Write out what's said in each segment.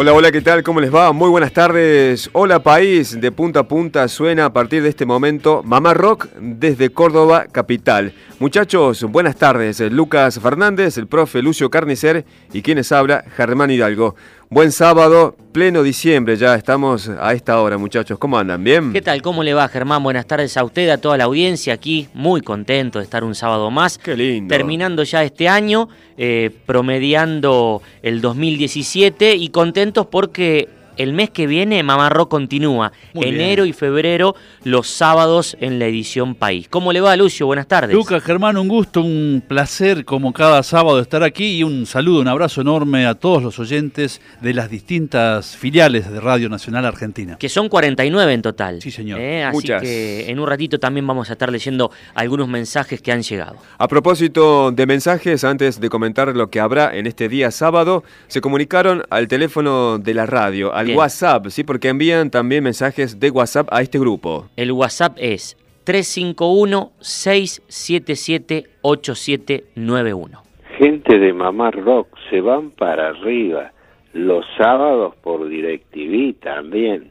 Hola, hola, ¿qué tal? ¿Cómo les va? Muy buenas tardes. Hola país, de punta a punta suena a partir de este momento Mamá Rock desde Córdoba, capital. Muchachos, buenas tardes. Lucas Fernández, el profe Lucio Carnicer y quienes habla, Germán Hidalgo. Buen sábado, pleno diciembre, ya estamos a esta hora, muchachos. ¿Cómo andan? ¿Bien? ¿Qué tal? ¿Cómo le va, Germán? Buenas tardes a usted, a toda la audiencia aquí. Muy contento de estar un sábado más. Qué lindo. Terminando ya este año, eh, promediando el 2017 y contentos porque el mes que viene Mamarro continúa. Muy Enero bien. y febrero, los sábados en la edición País. ¿Cómo le va, Lucio? Buenas tardes. Lucas, Germán, un gusto, un placer como cada sábado estar aquí y un saludo, un abrazo enorme a todos los oyentes de las distintas filiales de Radio Nacional Argentina. Que son 49 en total. Sí, señor. Eh, Así Muchas. que en un ratito también vamos a estar leyendo algunos mensajes que han llegado. A propósito de mensajes, antes de comentar lo que habrá en este día sábado, se comunicaron al teléfono de la radio, al Bien. WhatsApp, ¿sí? Porque envían también mensajes de WhatsApp a este grupo. El WhatsApp es 351-677-8791. Gente de Mamá Rock se van para arriba los sábados por DirecTV también.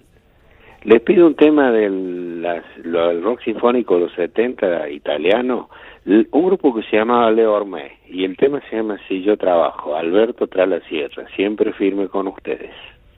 Les pido un tema del, las- lo del rock sinfónico de los 70 italiano, un grupo que se llamaba Leo Ormé, y el tema se llama Si yo trabajo, Alberto tras la sierra, siempre firme con ustedes.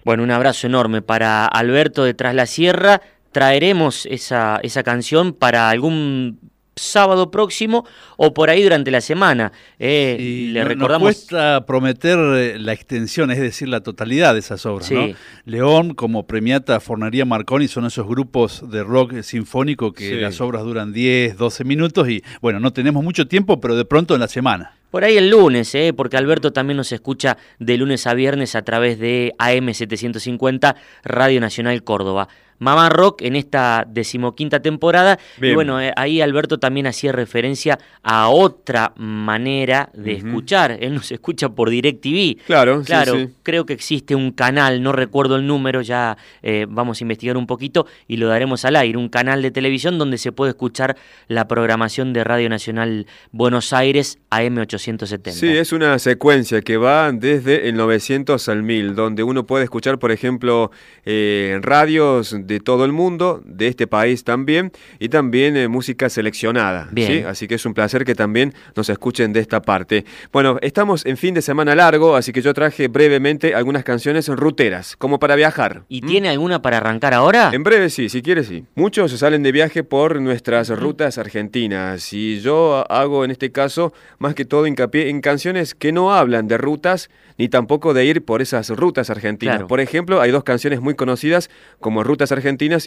Bueno, un abrazo enorme para Alberto de Tras la Sierra. Traeremos esa, esa canción para algún sábado próximo o por ahí durante la semana. Eh, Y le no- recordamos... Nos cuesta prometer eh, la extensión, es decir, la totalidad de esas obras. Sí. ¿no? León, como Premiata, Fornería Marconi, son esos grupos de rock sinfónico que Sí. las obras duran 10, 12 minutos y, bueno, no tenemos mucho tiempo, pero de pronto en la semana. Por ahí el lunes, ¿eh? porque Alberto también nos escucha de lunes a viernes a través de AM750 Radio Nacional Córdoba. Mamá Rock en esta decimoquinta temporada. Bien. Y bueno, eh, ahí Alberto también hacía referencia a otra manera de escuchar. Él nos escucha por DirecTV. Claro, sí, Claro, sí. creo que existe un canal, no recuerdo el número, ya eh, vamos a investigar un poquito y lo daremos al aire, un canal de televisión donde se puede escuchar la programación de Radio Nacional Buenos Aires AM870. Sí, es una secuencia que va desde el 900 al 1000, donde uno puede escuchar, por ejemplo, eh, radios de todo el mundo, de este país también, y también eh, música seleccionada. Bien. ¿sí? Así que es un placer que también nos escuchen de esta parte. Bueno, estamos en fin de semana largo, así que yo traje brevemente algunas canciones ruteras, como para viajar. ¿Y ¿Mm? tiene alguna para arrancar ahora? En breve sí, si quieres sí. Muchos salen de viaje por nuestras rutas argentinas y yo hago en este caso más que todo hincapié en canciones que no hablan de rutas ni tampoco de ir por esas rutas argentinas. Claro. Por ejemplo, hay dos canciones muy conocidas como Rutas Argentinas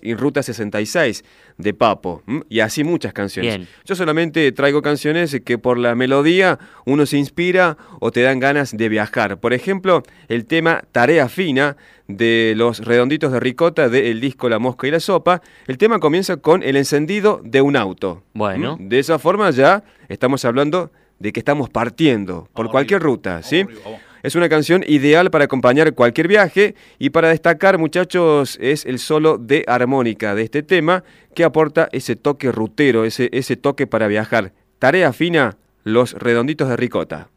y Ruta 66 de Papo ¿m? y así muchas canciones. Bien. Yo solamente traigo canciones que por la melodía uno se inspira o te dan ganas de viajar. Por ejemplo, el tema Tarea Fina de los Redonditos de Ricota del disco La Mosca y la Sopa. El tema comienza con el encendido de un auto. Bueno. ¿Mm? De esa forma ya estamos hablando de que estamos partiendo por cualquier ruta, ¿sí? Es una canción ideal para acompañar cualquier viaje y para destacar, muchachos, es el solo de armónica de este tema que aporta ese toque rutero, ese, ese toque para viajar. Tarea fina, los redonditos de ricota.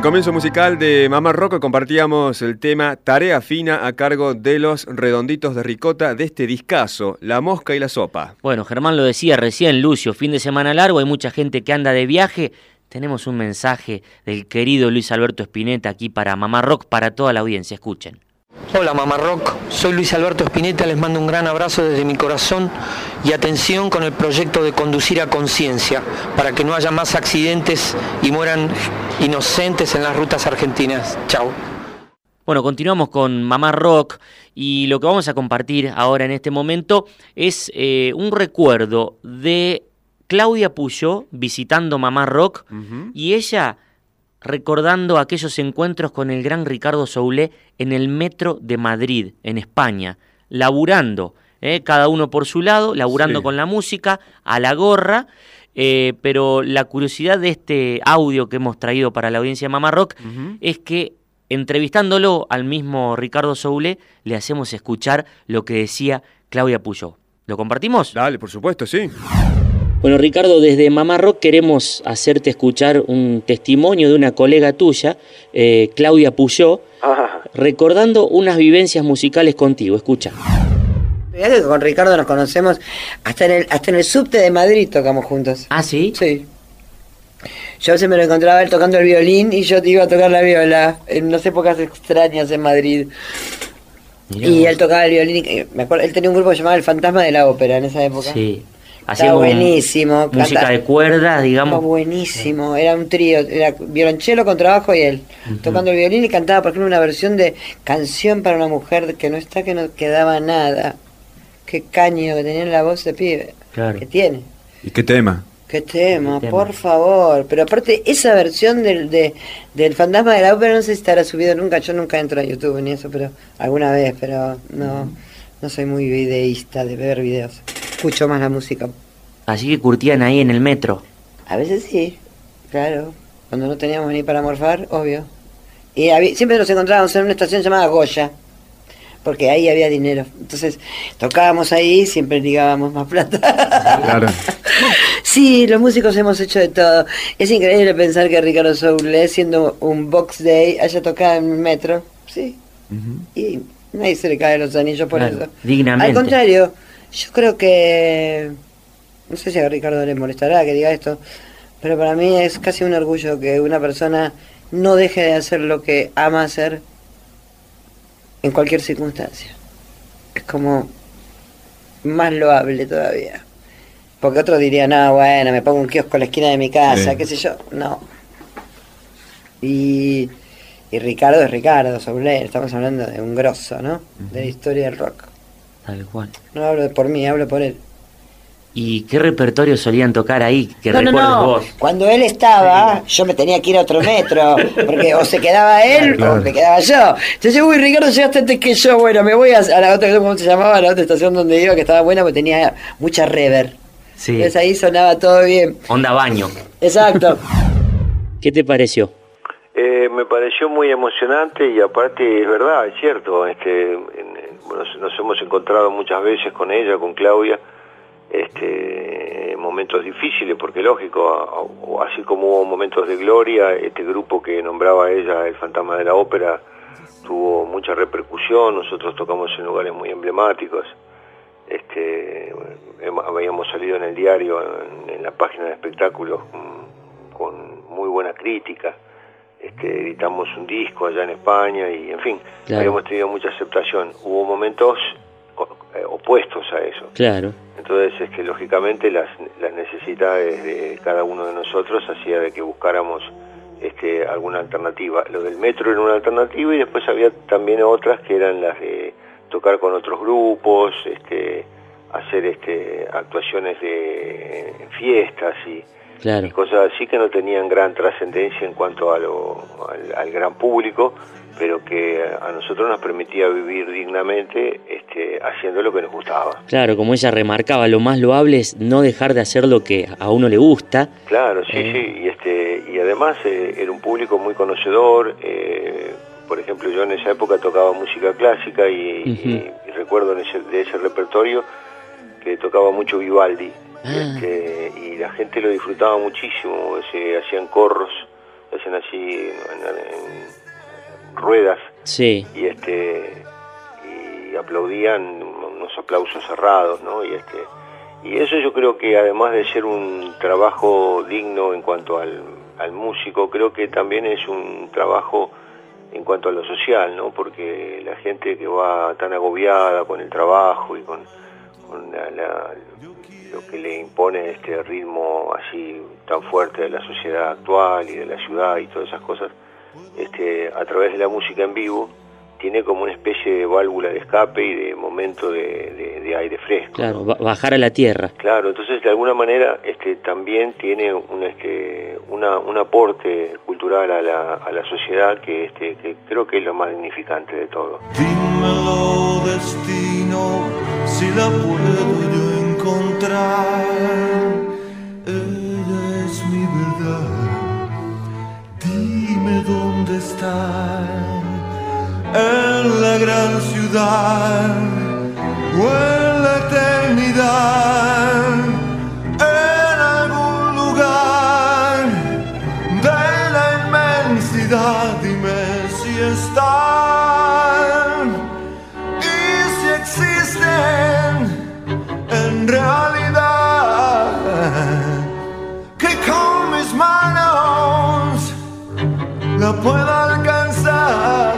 El comienzo musical de Mamá Rock compartíamos el tema Tarea Fina a cargo de los redonditos de ricota de este discazo, La Mosca y la Sopa. Bueno, Germán lo decía recién, Lucio, fin de semana largo, hay mucha gente que anda de viaje. Tenemos un mensaje del querido Luis Alberto Spinetta aquí para Mamá Rock, para toda la audiencia. Escuchen. Hola Mamá Rock, soy Luis Alberto Spinetta, les mando un gran abrazo desde mi corazón y atención con el proyecto de conducir a conciencia para que no haya más accidentes y mueran inocentes en las rutas argentinas. Chao. Bueno, continuamos con Mamá Rock y lo que vamos a compartir ahora en este momento es eh, un recuerdo de Claudia Puyó visitando Mamá Rock y ella recordando aquellos encuentros con el gran Ricardo Soulé en el metro de Madrid, en España, laburando, ¿eh? cada uno por su lado, laburando Sí. con la música, a la gorra, eh, pero la curiosidad de este audio que hemos traído para la audiencia de Mamá Rock es que entrevistándolo al mismo Ricardo Soulé, le hacemos escuchar lo que decía Claudia Puyó. ¿Lo compartimos? Dale, por supuesto, sí. Bueno, Ricardo, desde Mamá Rock queremos hacerte escuchar un testimonio de una colega tuya, eh, Claudia Puyó, recordando unas vivencias musicales contigo. Escucha. Mirá que con Ricardo nos conocemos hasta en el, hasta en el subte de Madrid tocamos juntos. ¿Ah, sí? Sí. Yo se me lo encontraba él tocando el violín y yo te iba a tocar la viola en unas épocas extrañas en Madrid. Mirá y vos. él tocaba el violín. y me acuerdo, él tenía un grupo llamado El Fantasma de la Ópera en esa época. Sí. Estaba Hacíamos buenísimo. música canta- de cuerdas, digamos. buenísimo, era un trío, era violonchelo con trabajo y él, tocando el violín y cantaba, por ejemplo, una versión de Canción para una mujer que no está, que no quedaba nada. Qué caño que tenía en la voz de pibe. Claro. Que tiene. ¿Y qué tema? Qué tema, Qué tema. por favor. Pero aparte, esa versión del, de, del fantasma de la ópera no sé si estará subido nunca. Yo nunca entro a YouTube ni eso, pero alguna vez, pero no. No soy muy videísta de ver videos. Escucho más la música. Así que curtían ahí en el metro. A veces sí, claro. Cuando no teníamos ni para morfar, obvio. Y siempre nos encontrábamos en una estación llamada Goya, porque ahí había dinero. Entonces tocábamos ahí, siempre ligábamos más plata. Claro. Sí, los músicos hemos hecho de todo. Es increíble pensar que Ricardo Soule, siendo un box day, haya tocado en el metro. Sí. Y nadie se le cae los anillos por Claro, eso. dignamente. Al contrario, yo creo que. No sé si a Ricardo le molestará que diga esto, pero para mí es casi un orgullo que una persona no deje de hacer lo que ama hacer en cualquier circunstancia. Es como más loable todavía. Porque otros dirían, no, bueno, me pongo un kiosco en la esquina de mi casa, Sí. qué sé yo. No. Y, y Ricardo es Ricardo Soler, estamos hablando de un grosso, ¿no? De la historia del rock. Tal cual. No hablo por mí, hablo por él. ¿Y qué repertorio solían tocar ahí? Que no, no, recuerdes no. vos. Cuando él estaba, yo me tenía que ir a otro metro, porque o se quedaba él Claro. o me quedaba yo. Entonces, uy, Ricardo, llegaste antes que yo. Bueno, me voy a, a la otra, ¿cómo se llamaba? A la otra estación donde iba, que estaba buena, porque tenía mucha rever. Sí. Entonces ahí sonaba todo bien. Onda baño. Exacto. ¿Qué te pareció? Eh, me pareció muy emocionante y aparte es verdad, es cierto. Este, en- nos, hemos encontrado muchas veces con ella, con Claudia, este, en momentos difíciles, porque lógico, así como hubo momentos de gloria, este grupo que nombraba ella, el Fantasma de la Ópera, tuvo mucha repercusión. Nosotros tocamos en lugares muy emblemáticos. Este, habíamos salido en el diario, en, en la página de espectáculos, mm, con muy buena crítica. Este, editamos un disco allá en España y, en fin, Claro. habíamos tenido mucha aceptación. Hubo momentos eh, opuestos a eso. Claro. Entonces, este, lógicamente, las, las necesidades de cada uno de nosotros hacía de que buscáramos este, alguna alternativa. Lo del metro era una alternativa y después había también otras que eran las de tocar con otros grupos, este, hacer este, actuaciones de en fiestas y, Claro. y cosas así que no tenían gran trascendencia en cuanto a lo, al, al gran público, pero que a nosotros nos permitía vivir dignamente este, haciendo lo que nos gustaba. Claro, como ella remarcaba, lo más loable es no dejar de hacer lo que a uno le gusta. Claro, sí, Eh. sí, y, este, y además eh, era un público muy conocedor. eh, por ejemplo, yo en esa época tocaba música clásica y, Ujú. y- y recuerdo en ese, de ese repertorio que tocaba mucho Vivaldi. Ah. este, la gente lo disfrutaba muchísimo, se hacían corros, hacían así en, en ruedas Sí, y este y aplaudían unos aplausos cerrados no y este y eso yo creo que además de ser un trabajo digno en cuanto al, al músico creo que también es un trabajo en cuanto a lo social no porque la gente que va tan agobiada con el trabajo y con, con la- la- lo que le impone este ritmo así tan fuerte de la sociedad actual y de la ciudad y todas esas cosas este, a través de la música en vivo, tiene como una especie de válvula de escape y de momento de, de- de aire fresco. claro, ba- bajar a la tierra. Claro, entonces de alguna manera este, también tiene un, este, una, un aporte cultural a la, a la sociedad que, este, que creo que es lo más dignificante de todo. Dímelo destino, si la puedo yo encontrar. Ella es mi verdad. Dime dónde está. En la gran ciudad o en la eternidad. La pueda alcanzar.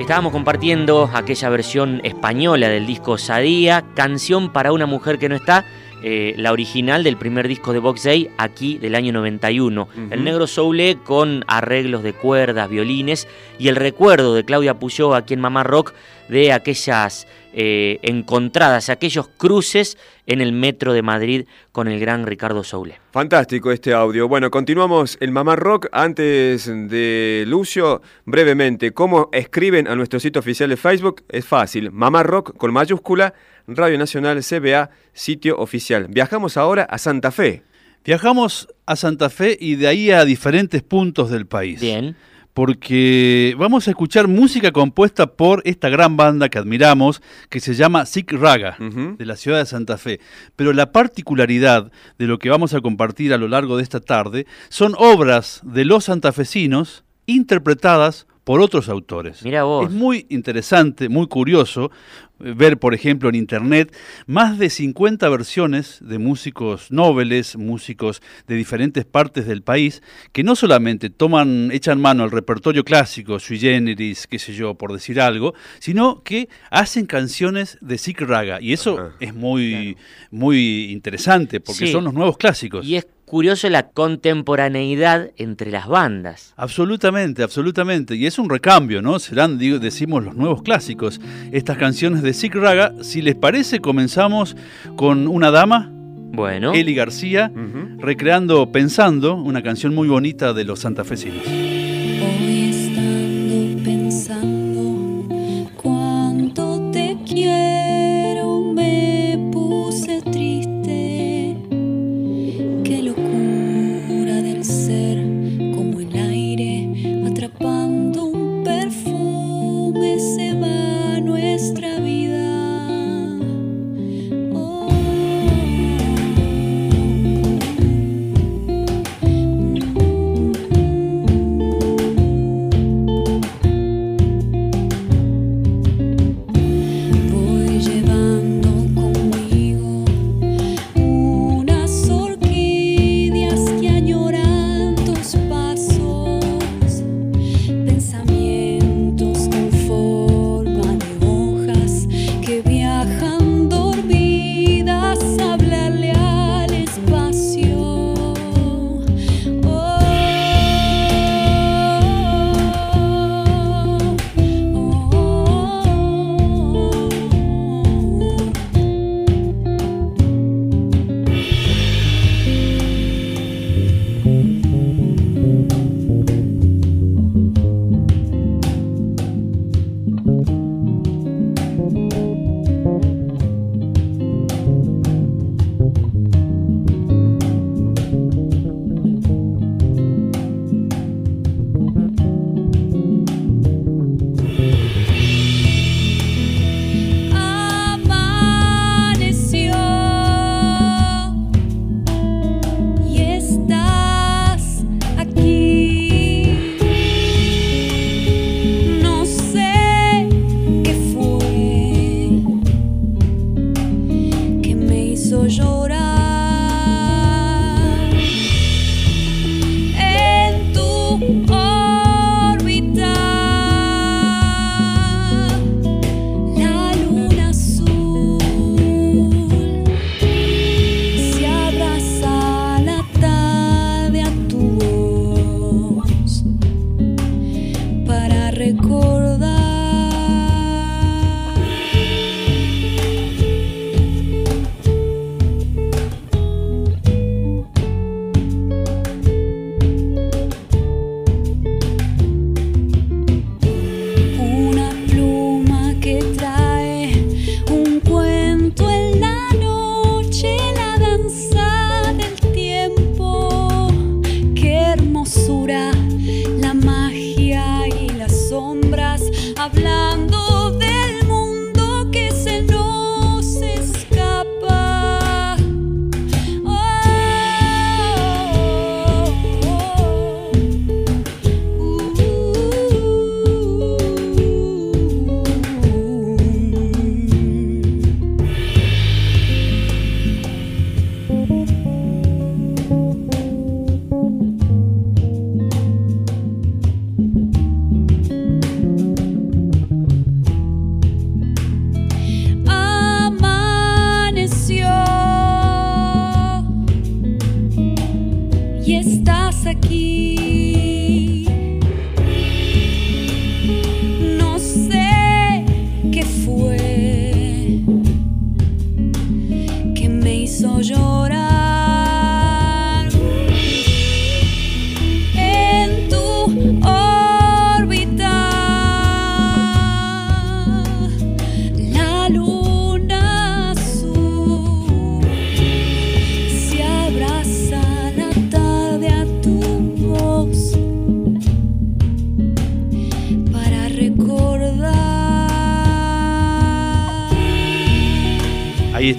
Estábamos compartiendo aquella versión española del disco Sadía, Canción para una mujer que no está, eh, la original del primer disco de Box Day, aquí del año 91. El negro soule con arreglos de cuerdas, violines y el recuerdo de Claudia Puyó aquí en Mamá Rock de aquellas eh, encontradas, aquellos cruces en el metro de Madrid con el gran Ricardo Soule. Fantástico este audio. Bueno, continuamos el Mamá Rock. Antes de Lucio, brevemente, ¿cómo escriben a nuestro sitio oficial de Facebook? Es fácil, Mamá Rock con mayúscula, Radio Nacional CBA, sitio oficial. Viajamos ahora a Santa Fe. Viajamos a Santa Fe y de ahí a diferentes puntos del país. Bien porque vamos a escuchar música compuesta por esta gran banda que admiramos, que se llama Sick Raga, de la ciudad de Santa Fe. Pero la particularidad de lo que vamos a compartir a lo largo de esta tarde son obras de los santafesinos interpretadas por otros autores. Mira vos. Es muy interesante, muy curioso eh, ver, por ejemplo, en internet más de 50 versiones de músicos nobles, músicos de diferentes partes del país, que no solamente toman, echan mano al repertorio clásico, sui generis, qué sé yo, por decir algo, sino que hacen canciones de Sikh Raga. Y eso es muy, muy interesante, porque son los nuevos clásicos. Y es curioso la contemporaneidad entre las bandas. Absolutamente, absolutamente. Y es un recambio, ¿no? Serán, decimos, los nuevos clásicos. Estas canciones de Sick Raga, si les parece, comenzamos con una dama. Bueno. Eli García, recreando Pensando, una canción muy bonita de los santafesinos.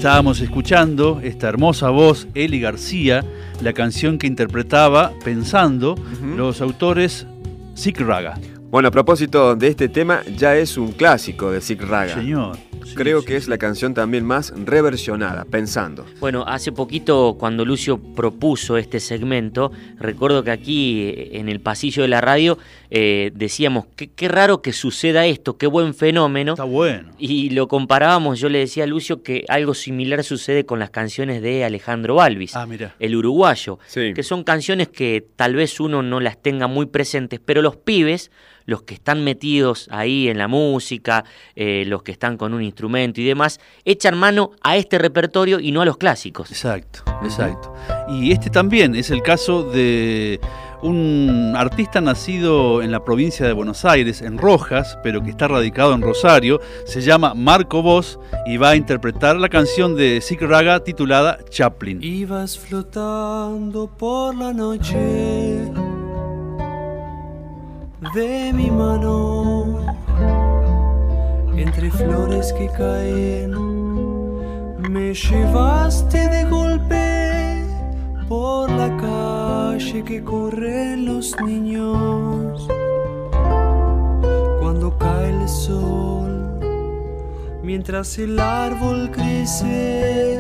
Estábamos escuchando esta hermosa voz, Eli García, la canción que interpretaba Pensando los autores Sick Raga. Bueno, a propósito de este tema, ya es un clásico de Sig Raga. Señor. Creo que es la canción también más reversionada, pensando. Bueno, hace poquito cuando Lucio propuso este segmento, recuerdo que aquí eh, en el pasillo de la radio eh, decíamos, qué, qué raro que suceda esto, qué buen fenómeno. Está bueno. Y lo comparábamos, yo le decía a Lucio que algo similar sucede con las canciones de Alejandro Balvis, Ah, mira. el uruguayo, Sí. que son canciones que tal vez uno no las tenga muy presentes, pero los pibes, los que están metidos ahí en la música, eh, los que están con un instrumento y demás, echan mano a este repertorio y no a los clásicos. Exacto, exacto. Y este también es el caso de un artista nacido en la provincia de Buenos Aires, en Rojas, pero que está radicado en Rosario. Se llama Marco Voz y va a interpretar la canción de Sick Raga titulada Chaplin. Ibas flotando por la noche de mi mano entre flores que caen. Me llevaste de golpe por la calle que corren los niños. Cuando cae el sol, mientras el árbol crece,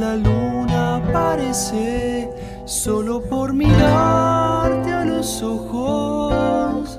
la luna aparece solo por mirarte los ojos.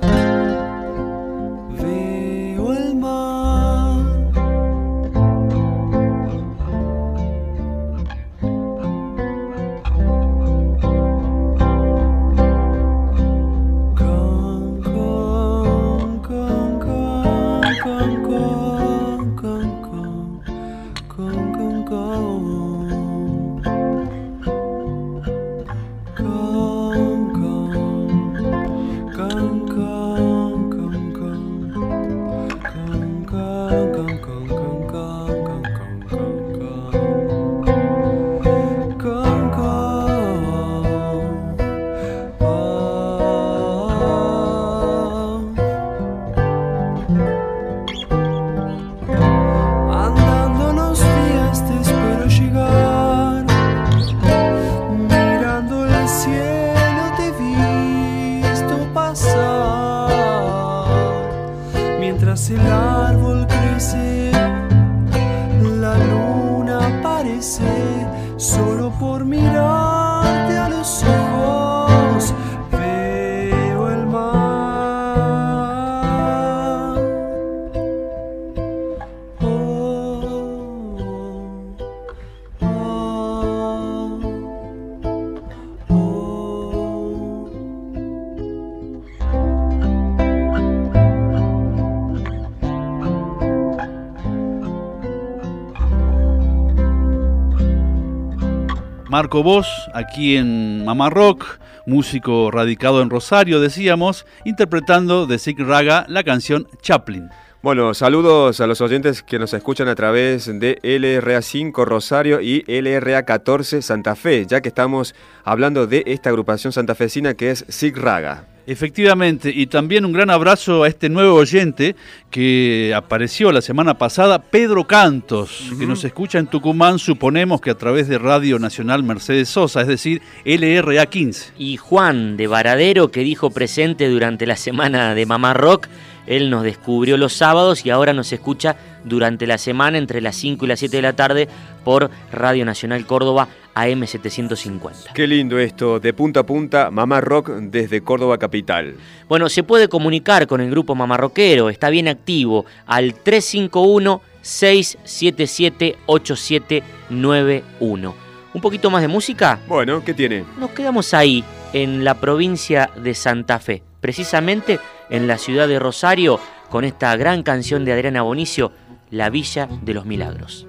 Marco Voz, aquí en Mamá Rock, músico radicado en Rosario, decíamos, interpretando de Sick Raga la canción Chaplin. Bueno, saludos a los oyentes que nos escuchan a través de LRA5 Rosario y LRA14 Santa Fe, ya que estamos hablando de esta agrupación santafesina que es Sig Raga. Efectivamente, y también un gran abrazo a este nuevo oyente que apareció la semana pasada, Pedro Cantos, que nos escucha en Tucumán, suponemos que a través de Radio Nacional Mercedes Sosa, es decir, LRA 15. Y Juan de Varadero, que dijo presente durante la semana de Mamá Rock, él nos descubrió los sábados y ahora nos escucha durante la semana entre las 5 y las 7 de la tarde por Radio Nacional Córdoba AM 750. Qué lindo esto, de punta a punta, Mamá Rock desde Córdoba Capital. Bueno, se puede comunicar con el grupo Mamarroquero, está bien activo al 351 677 8791. ¿Un poquito más de música? Bueno, ¿qué tiene? Nos quedamos ahí, en la provincia de Santa Fe, precisamente en la ciudad de Rosario, con esta gran canción de Adriana Bonicio, La Villa de los Milagros.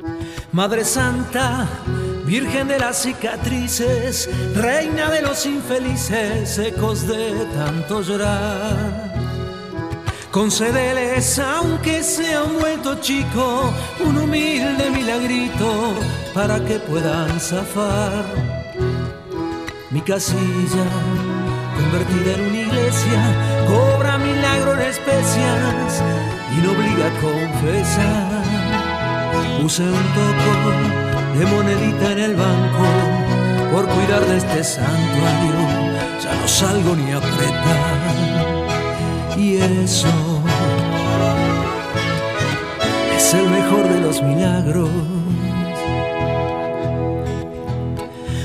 Madre Santa, Virgen de las cicatrices, reina de los infelices, ecos de tanto llorar. Concédeles, aunque se han vuelto chico, un humilde milagrito para que puedan zafar. Mi casilla, convertida en una iglesia, cobra milagro en especias y no obliga a confesar. Puse un toco de monedita en el banco por cuidar de este santuario, ya no salgo ni a apretar. Y eso es el mejor de los milagros.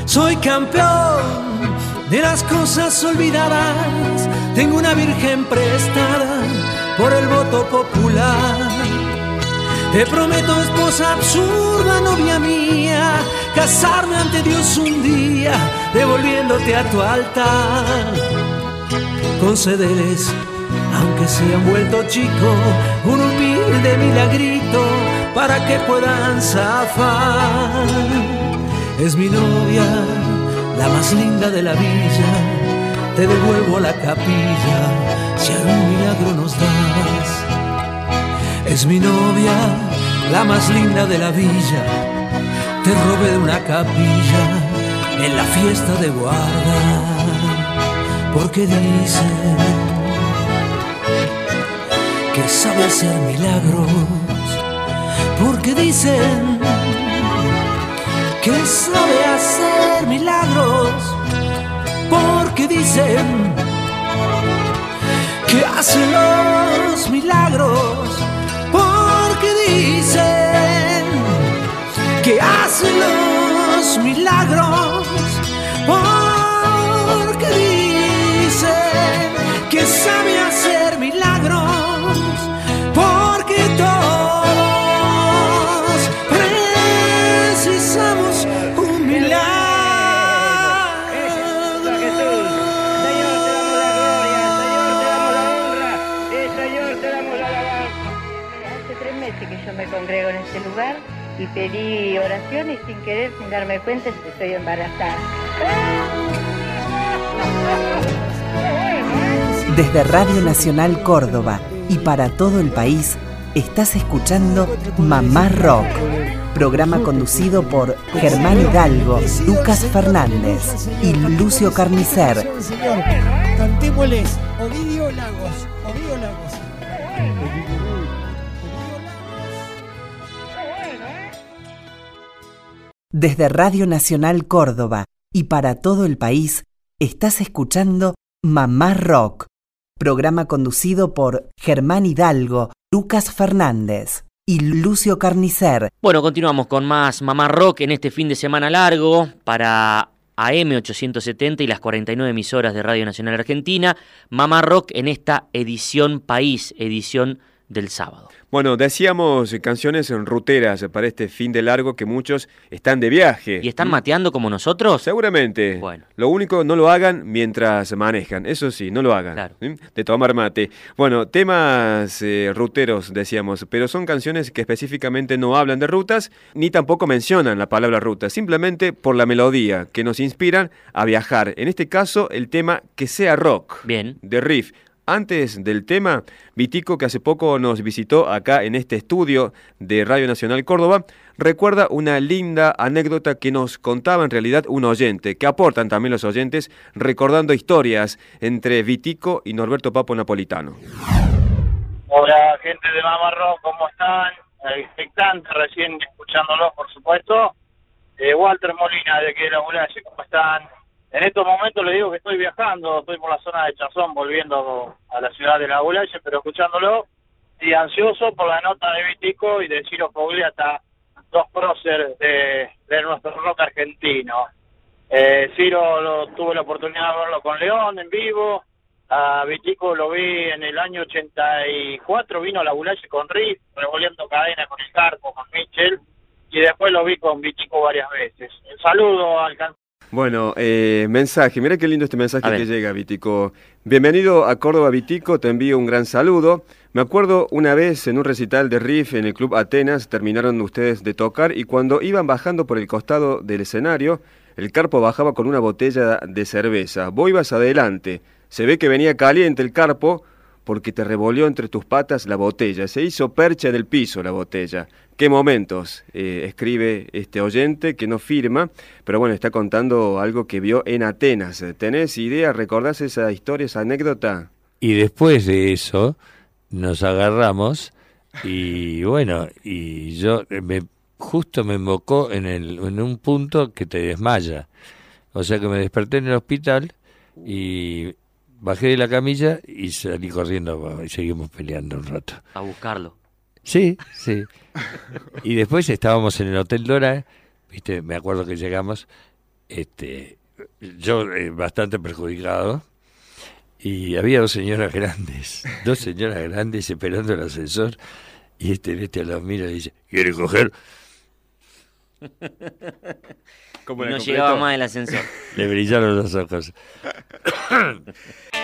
Soy campeón de las cosas olvidadas. Tengo una virgen prestada por el voto popular. Te prometo, esposa absurda, novia mía, casarme ante Dios un día, devolviéndote a tu altar. Concederes, aunque se han vuelto chico, un humilde milagrito para que puedan zafar. Es mi novia, la más linda de la villa. Te devuelvo a la capilla si algún milagro nos das. Es mi novia, la más linda de la villa. Te robé de una capilla en la fiesta de guarda. Porque dicen que sabe hacer milagros. Porque dicen que sabe hacer milagros. Porque dicen que hace los milagros. Porque dicen que hace los milagros. Congrego en este lugar y pedí oraciones sin querer, sin darme cuenta, estoy embarazada. Desde Radio Nacional Córdoba y para todo el país, estás escuchando Mamá Rock, programa conducido por Germán Hidalgo, Lucas Fernández y Lucio Carnicer. Cantémosles Ovidio Lagos, Ovidio Lagos. Desde Radio Nacional Córdoba y para todo el país, estás escuchando Mamá Rock, programa conducido por Germán Hidalgo, Lucas Fernández y Lucio Carnicer. Bueno, continuamos con más Mamá Rock en este fin de semana largo para AM870 y las 49 emisoras de Radio Nacional Argentina. Mamá Rock en esta edición País, edición del sábado. Bueno, decíamos canciones ruteras para este fin de largo que muchos están de viaje. ¿Y están mateando como nosotros? Seguramente. Bueno. Lo único, no lo hagan mientras manejan. Eso sí, no lo hagan. ¿sí? De tomar mate. Bueno, temas eh, ruteros, decíamos, pero son canciones que específicamente no hablan de rutas, ni tampoco mencionan la palabra ruta, simplemente por la melodía que nos inspiran a viajar. En este caso, el tema que sea rock. Bien. De riff. Antes del tema, Vitico, que hace poco nos visitó acá en este estudio de Radio Nacional Córdoba, recuerda una linda anécdota que nos contaba en realidad un oyente, que aportan también los oyentes, recordando historias entre Vitico y Norberto Papo Napolitano. Hola, gente de Mamá Rock, ¿cómo están? Expectante, recién escuchándolos, por supuesto. Eh, Walter Molina, de aquí de la Mulalle, ¿cómo están? En estos momentos les digo que estoy viajando, estoy por la zona de Chazón, volviendo a la ciudad de la Mulalle, pero escuchándolo y ansioso por la nota de Vitico y de Ciro Fogliata, dos próceres de, de nuestro rock argentino. Eh, Ciro lo, tuve la oportunidad de verlo con León en vivo, a Vitico lo vi en el año 84, vino a la Bulache con Riff, revolviendo cadena con el Carpo, con Mitchell, y después lo vi con Vitico varias veces. Un saludo al. Bueno, eh, mensaje, mira qué lindo este mensaje que llega, Vitico. Bienvenido a Córdoba, Vitico, te envío un gran saludo. Me acuerdo una vez en un recital de riff en el Club Atenas, terminaron ustedes de tocar y cuando iban bajando por el costado del escenario, el carpo bajaba con una botella de cerveza. Vos ibas adelante. Se ve que venía caliente el carpo porque te revolvió entre tus patas la botella. Se hizo percha del piso la botella. ¿Qué momentos? eh, escribe este oyente que no firma, pero bueno, está contando algo que vio en Atenas. ¿Tenés idea? ¿Recordás esa historia, esa anécdota? Y después de eso nos agarramos y bueno, y yo eh, me justo me invocó en, el, en un punto que te desmaya. O sea que me desperté en el hospital y bajé de la camilla y salí corriendo y seguimos peleando un rato. A buscarlo. Sí, sí. Y después estábamos en el Hotel Dora, viste, me acuerdo que llegamos, este, yo eh, bastante perjudicado, y había dos señoras grandes, dos señoras grandes esperando el ascensor, y este, este los mira y dice, ¿quiere coger? ¿Cómo no llegaba más el ascensor. Le brillaron los ojos.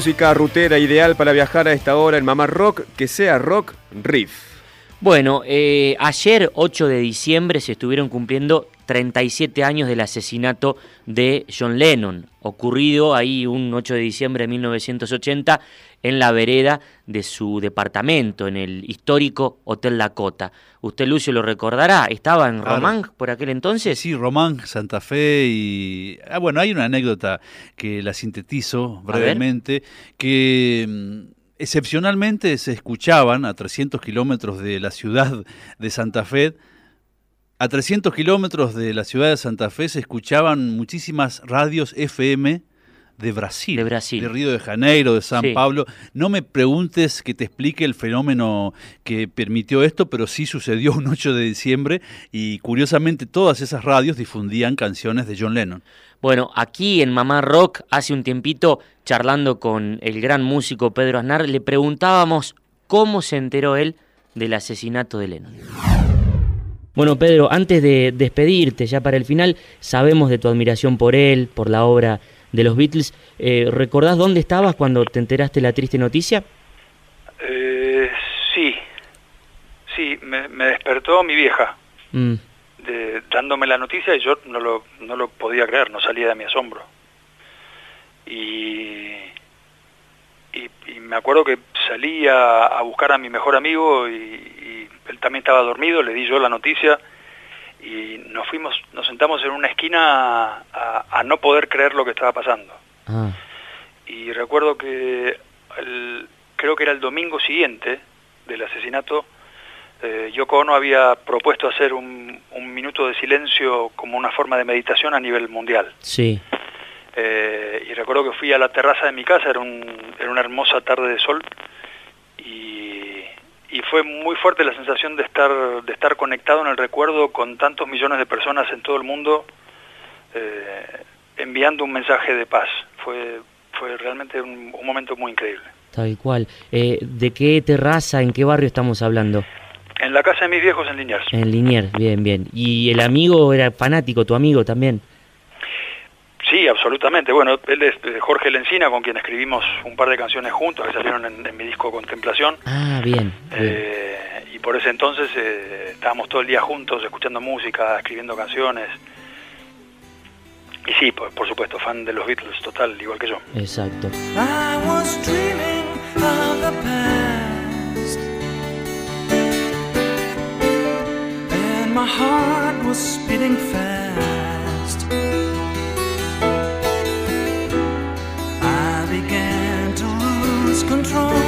Música rutera ideal para viajar a esta hora en Mamá Rock, que sea rock riff. Bueno, eh, ayer 8 de diciembre se estuvieron cumpliendo 37 años del asesinato de John Lennon, ocurrido ahí un 8 de diciembre de 1980 en la vereda de su departamento, en el histórico Hotel Dakota. Usted, Lucio, lo recordará, estaba en Claro. Román por aquel entonces. Sí, Román, Santa Fe y... Ah, bueno, hay una anécdota que la sintetizo brevemente, que mm, excepcionalmente se escuchaban a 300 kilómetros de la ciudad de Santa Fe, a 300 kilómetros de la ciudad de Santa Fe se escuchaban muchísimas radios FM de Brasil, de Brasil, de Río de Janeiro, de San Sí. Pablo. No me preguntes que te explique el fenómeno que permitió esto, pero sí sucedió un 8 de diciembre y curiosamente todas esas radios difundían canciones de John Lennon. Bueno, aquí en Mamá Rock, hace un tiempito, charlando con el gran músico Pedro Aznar, le preguntábamos cómo se enteró él del asesinato de Lennon. Bueno, Pedro, antes de despedirte, ya para el final, sabemos de tu admiración por él, por la obra de los Beatles. Eh, ¿Recordás dónde estabas cuando te enteraste la triste noticia? Eh, sí, sí, me, me despertó mi vieja Mm, de- dándome la noticia y yo no lo, no lo podía creer, no salía de mi asombro. Y, y, y me acuerdo que salí a, a buscar a mi mejor amigo y, y él también estaba dormido, le di yo la noticia y nos fuimos, nos sentamos en una esquina a, a no poder creer lo que estaba pasando. ah, Y recuerdo que el- creo que era el domingo siguiente del asesinato, eh, Yoko Ono había propuesto hacer un, un minuto de silencio como una forma de meditación a nivel mundial. sí. Eh, y recuerdo que fui a la terraza de mi casa, era, un, era una hermosa tarde de sol, y, fue muy fuerte la sensación de estar, de estar conectado en el recuerdo con tantos millones de personas en todo el mundo, eh, enviando un mensaje de paz. Fue, fue realmente un, un momento muy increíble. Tal cual. Eh, ¿De qué terraza, en qué barrio estamos hablando? En la casa de mis viejos en Liniers. En Liniers, bien, bien. ¿Y el amigo era fanático, tu amigo también? Sí, absolutamente. Bueno, él es eh, Jorge Lencina, con quien escribimos un par de canciones juntos que salieron en, en mi disco Contemplación. Ah, bien. bien. Eh, y por ese entonces eh, estábamos todo el día juntos, escuchando música, escribiendo canciones. Y sí, por, por supuesto, fan de los Beatles, total, igual que yo. Exacto. I was dreaming of the past, and my heart was beating fast. strong.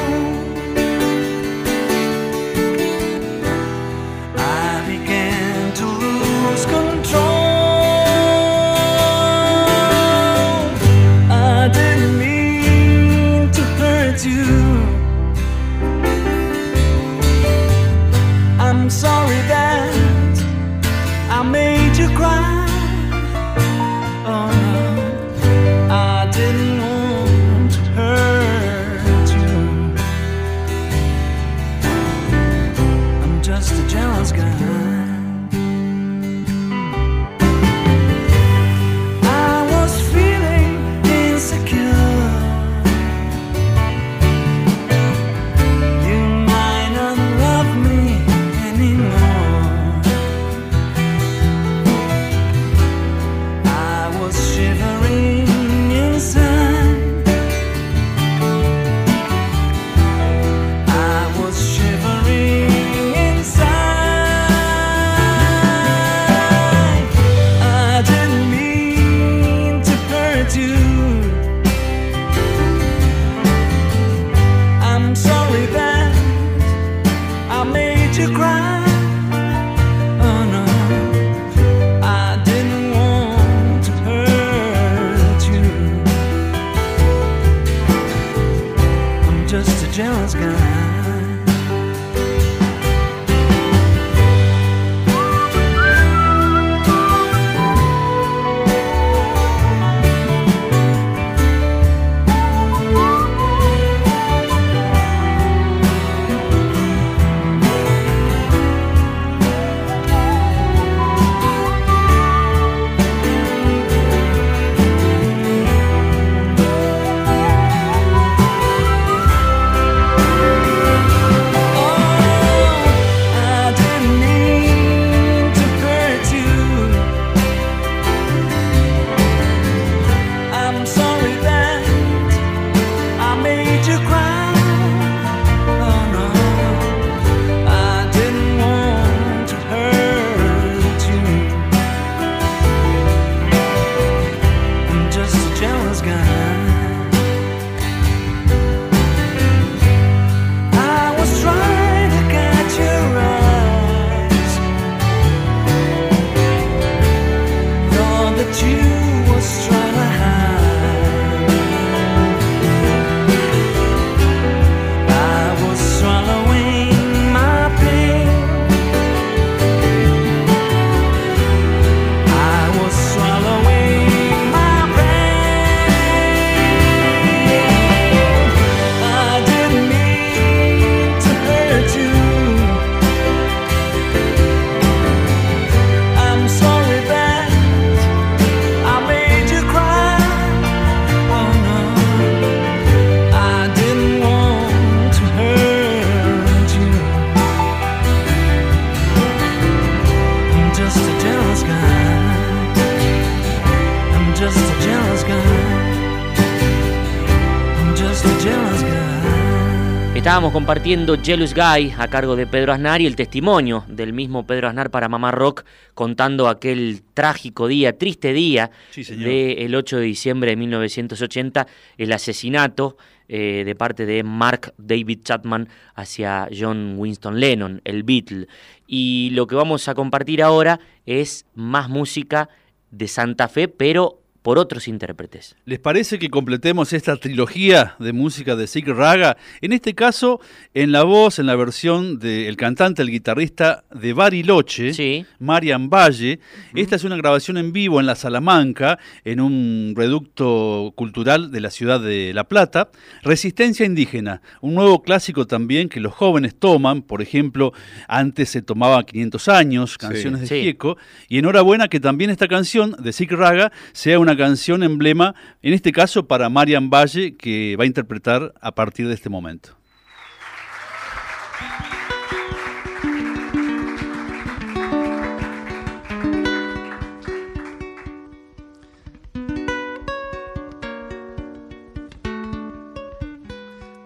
Compartiendo Jealous Guy a cargo de Pedro Aznar y el testimonio del mismo Pedro Aznar para Mamá Rock contando aquel trágico día, triste día señor. del 8 de diciembre de 1980, el asesinato eh, de parte de Mark David Chapman hacia John Winston Lennon, el Beatle. Y lo que vamos a compartir ahora es más música de Santa Fe, pero por otros intérpretes. ¿Les parece que completemos esta trilogía de música de Sig Raga? En este caso, en la voz, en la versión del cantante, el guitarrista de Bariloche, Marian Valle. Esta es una grabación en vivo en la Salamanca, en un reducto cultural de la ciudad de La Plata. Resistencia indígena, un nuevo clásico también que los jóvenes toman. Por ejemplo, antes se tomaba 500 años, canciones de Sí. Gieco. Y enhorabuena que también esta canción de Sig Raga sea una canción emblema, en este caso para Marian Valle, que va a interpretar a partir de este momento.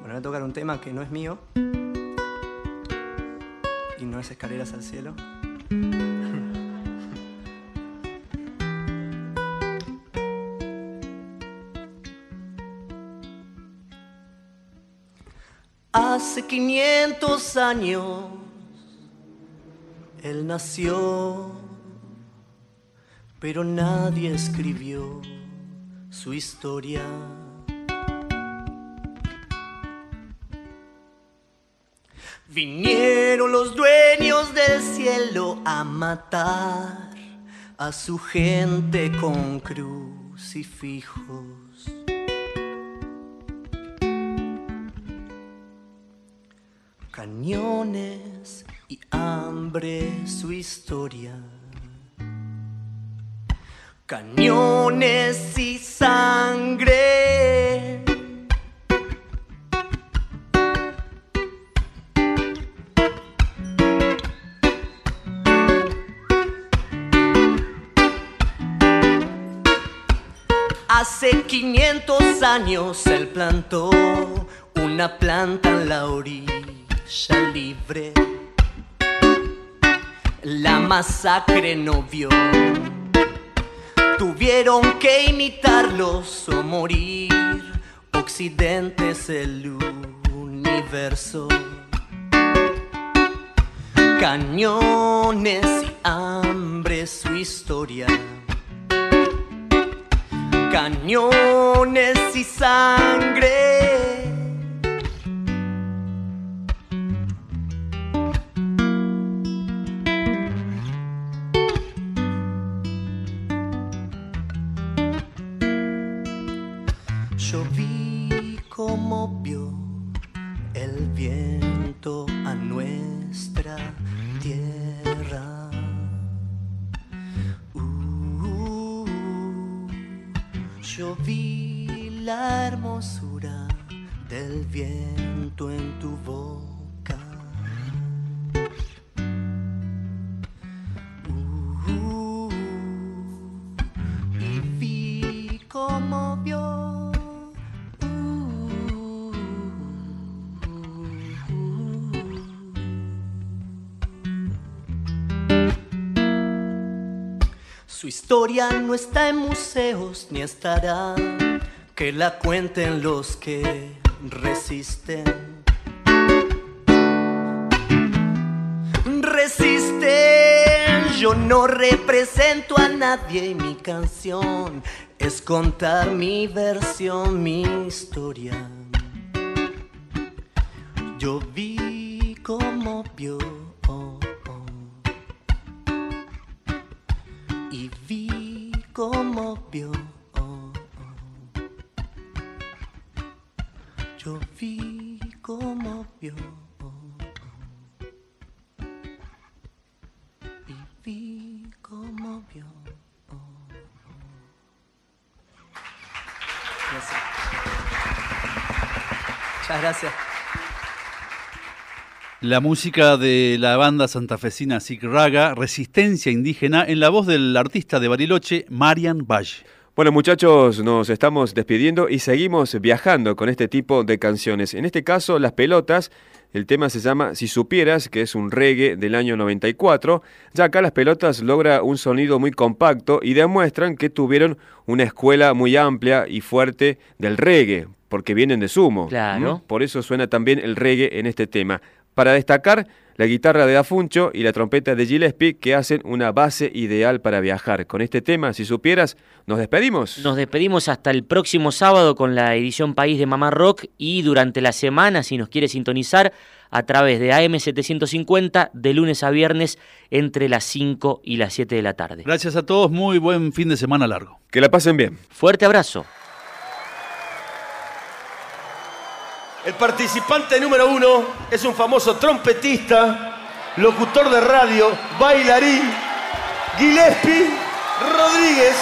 Bueno, tocar un tema que no es mío y no es escaleras al cielo. Hace 500 años él nació, pero nadie escribió su historia. Vinieron los dueños del cielo a matar a su gente con crucifijos. Cañones y hambre su historia. Cañones y sangre. Hace 500 años él plantó una planta en la orilla libre. La masacre no vio. Tuvieron que imitarlos o morir. Occidente es el universo. Cañones y hambre su historia. Cañones y sangre. La hermosura del viento en tu boca. Uh, y vi cómo vio. Su historia no está en museos ni estará que la cuenten los que resisten. Resisten, Yo no represento a nadie y mi canción es contar mi versión, mi historia. Yo vi como vio y vi como vio. Yo vi como vio y vi como vio. Gracias. Muchas gracias. La música de la banda santafesina Sig Raga, Resistencia Indígena, en la voz del artista de Bariloche, Marian Valle. Bueno muchachos, nos estamos despidiendo y seguimos viajando con este tipo de canciones. En este caso, Las Pelotas, el tema se llama Si Supieras, que es un reggae del año 94. Ya acá Las Pelotas logra un sonido muy compacto y demuestran que tuvieron una escuela muy amplia y fuerte del reggae, porque vienen de sumo. Claro. ¿Mm? Por eso suena también el reggae en este tema. Para destacar, la guitarra de Dafuncho y la trompeta de Gillespie que hacen una base ideal para viajar. Con este tema, si supieras, nos despedimos. Nos despedimos hasta el próximo sábado con la edición País de Mamá Rock y durante la semana, si nos quiere sintonizar, a través de AM750 de lunes a viernes entre las 5 y las 7 de la tarde. Gracias a todos, muy buen fin de semana largo. Que la pasen bien. Fuerte abrazo. El participante número uno es un famoso trompetista, locutor de radio, bailarín, Gillespie Rodríguez.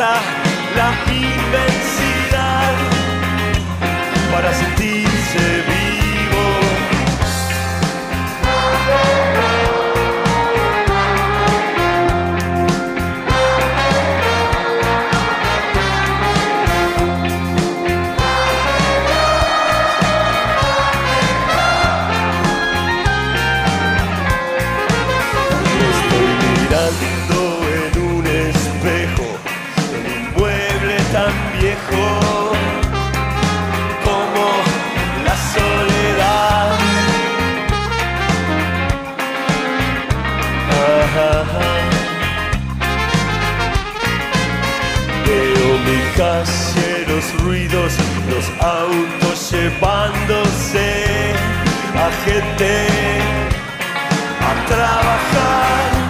Hasta la inmensidad los autos llevándose a gente a trabajar.